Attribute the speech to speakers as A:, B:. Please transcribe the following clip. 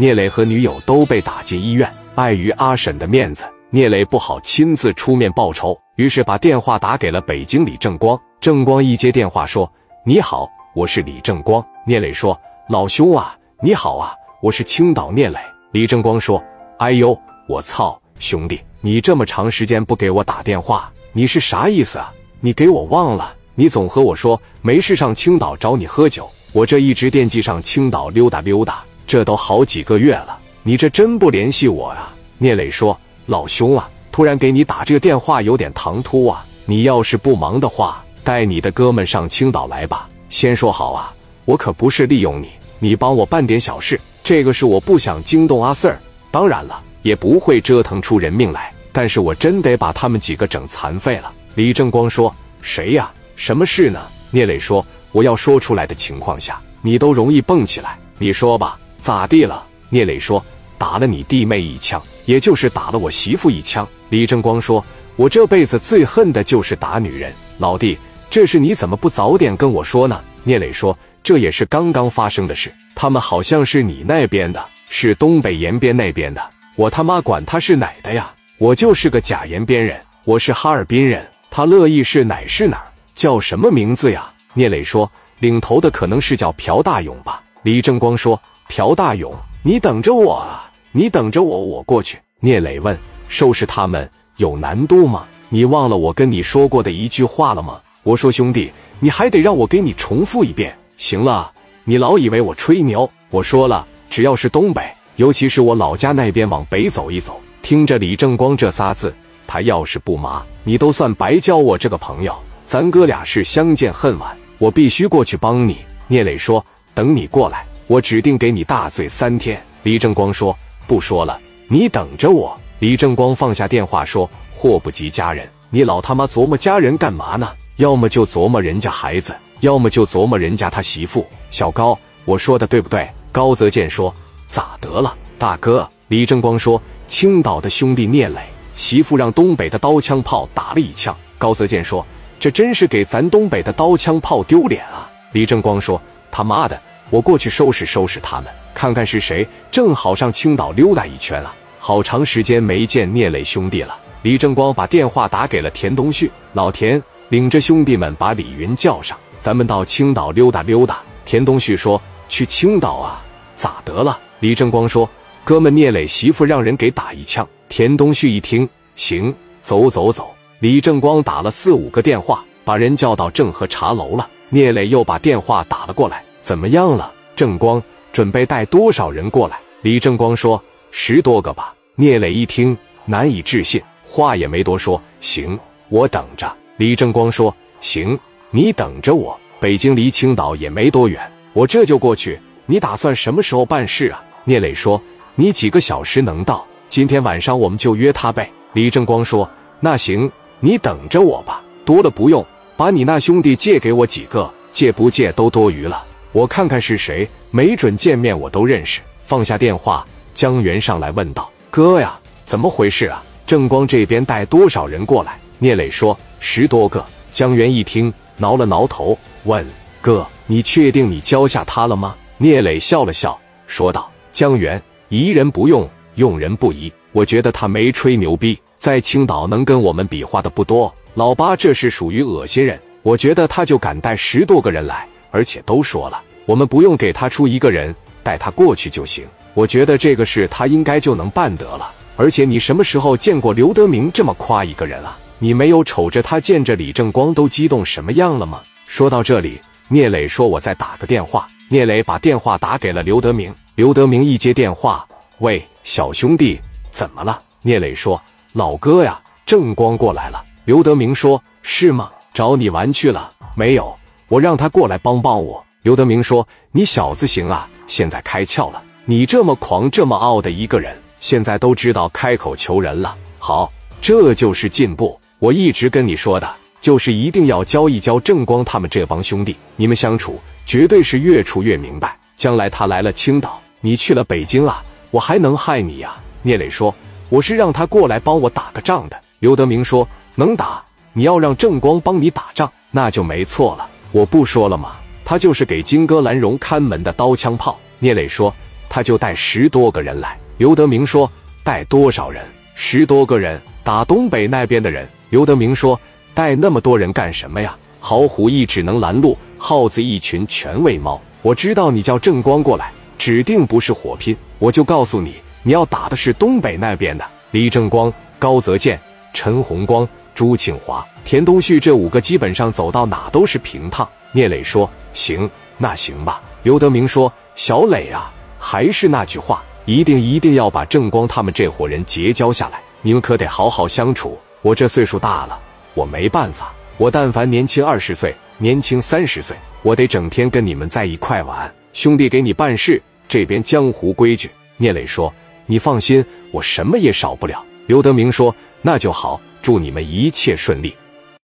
A: 聂磊和女友都被打进医院，碍于阿婶的面子，聂磊不好亲自出面报仇，于是把电话打给了北京李正光。正光一接电话说：“你好，我是李正光。”聂磊说：“老兄啊，你好啊，我是青岛聂磊。”李正光说：“哎呦，我操，兄弟，你这么长时间不给我打电话，你是啥意思啊？你给我忘了？你总和我说没事上青岛找你喝酒，我这一直惦记上青岛溜达溜达。”这都好几个月了，你这真不联系我啊？聂磊说：“老兄啊，突然给你打这个电话有点唐突啊。你要是不忙的话，带你的哥们上青岛来吧。先说好啊，我可不是利用你，你帮我办点小事，这个是我不想惊动阿 Sir。当然了，也不会折腾出人命来，但是我真得把他们几个整残废了。”李正光说：“谁呀？什么事呢？”聂磊说：“我要说出来的情况下，你都容易蹦起来。你说吧。”咋地了？聂磊说：“打了你弟妹一枪，也就是打了我媳妇一枪。”李正光说：“我这辈子最恨的就是打女人。”老弟，这事你怎么不早点跟我说呢？聂磊说：“这也是刚刚发生的事，他们好像是你那边的，是东北延边那边的。我他妈管他是哪的呀？我就是个假延边人，我是哈尔滨人。他乐意是哪是哪儿？叫什么名字呀？”聂磊说：“领头的可能是叫朴大勇吧。”李正光说。朴大勇，你等着我啊！你等着我，我过去。聂磊问：“收拾他们有难度吗？你忘了我跟你说过的一句话了吗？”我说：“兄弟，你还得让我给你重复一遍。”行了，你老以为我吹牛。我说了，只要是东北，尤其是我老家那边往北走一走，听着李正光这仨字，他要是不麻，你都算白交我这个朋友。咱哥俩是相见恨晚，我必须过去帮你。聂磊说：“等你过来。”我指定给你大醉三天。李正光说：“不说了，你等着我。”李正光放下电话说：“祸不及家人，你老他妈琢磨家人干嘛呢？要么就琢磨人家孩子，要么就琢磨人家他媳妇。”小高，我说的对不对？高泽健说：“咋得了，大哥？”李正光说：“青岛的兄弟聂磊媳妇让东北的刀枪炮打了一枪。”高泽健说：“这真是给咱东北的刀枪炮丢脸啊！”李正光说：“他妈的！”我过去收拾收拾他们，看看是谁正好上青岛溜达一圈啊！好长时间没见聂磊兄弟了。李正光把电话打给了田东旭，老田领着兄弟们把李云叫上，咱们到青岛溜达溜达。田东旭说：“去青岛啊？咋得了？”李正光说：“哥们，聂磊媳妇让人给打一枪。”田东旭一听，行，走走走。李正光打了四五个电话，把人叫到正和茶楼了。聂磊又把电话打了过来。怎么样了，正光？准备带多少人过来？李正光说：“十多个吧。”聂磊一听，难以置信，话也没多说：“行，我等着。”李正光说：“行，你等着我。北京离青岛也没多远，我这就过去。你打算什么时候办事啊？”聂磊说：“你几个小时能到？今天晚上我们就约他呗。”李正光说：“那行，你等着我吧。多了不用，把你那兄弟借给我几个，借不借都多余了。”我看看是谁，没准见面我都认识。放下电话，江源上来问道：“哥呀，怎么回事啊？正光这边带多少人过来？”聂磊说：“十多个。”江源一听，挠了挠头，问：“哥，你确定你交下他了吗？”聂磊笑了笑，说道：“江源，疑人不用，用人不疑。我觉得他没吹牛逼，在青岛能跟我们比划的不多。老八这是属于恶心人，我觉得他就敢带十多个人来。”而且都说了，我们不用给他出一个人，带他过去就行。我觉得这个事他应该就能办得了。而且你什么时候见过刘德明这么夸一个人啊？你没有瞅着他见着李正光都激动什么样了吗？说到这里，聂磊说：“我再打个电话。”聂磊把电话打给了刘德明。刘德明一接电话：“喂，小兄弟，怎么了？”聂磊说：“老哥呀，正光过来了。”刘德明说：“是吗？找你玩去了没有？”我让他过来帮帮我。刘德明说：“你小子行啊，现在开窍了。你这么狂、这么傲的一个人，现在都知道开口求人了。好，这就是进步。我一直跟你说的，就是一定要教一教正光他们这帮兄弟，你们相处绝对是越处越明白。将来他来了青岛，你去了北京啊，我还能害你呀？”聂磊说：“我是让他过来帮我打个仗的。”刘德明说：“能打，你要让正光帮你打仗，那就没错了。”我不说了吗？他就是给金戈兰荣看门的刀枪炮。聂磊说：“他就带十多个人来。刘德明说：“带多少人？十多个人，打东北那边的人。”刘德明说：“带那么多人干什么呀？好虎一只能拦路，耗子一群全喂猫。我知道你叫正光过来，指定不是火拼。我就告诉你，你要打的是东北那边的李正光、高泽建、陈红光、朱庆华、田东旭这五个，基本上走到哪都是平趟。”聂磊说：“行，那行吧。”刘德明说：“小磊啊，还是那句话。”一定一定要把正光他们这伙人结交下来，你们可得好好相处。我这岁数大了，我没办法。我但凡年轻二十岁，年轻三十岁，我得整天跟你们在一块玩。兄弟给你办事，这边江湖规矩。聂磊说：“你放心，我什么也少不了。”刘德明说：“那就好，祝你们一切顺利。”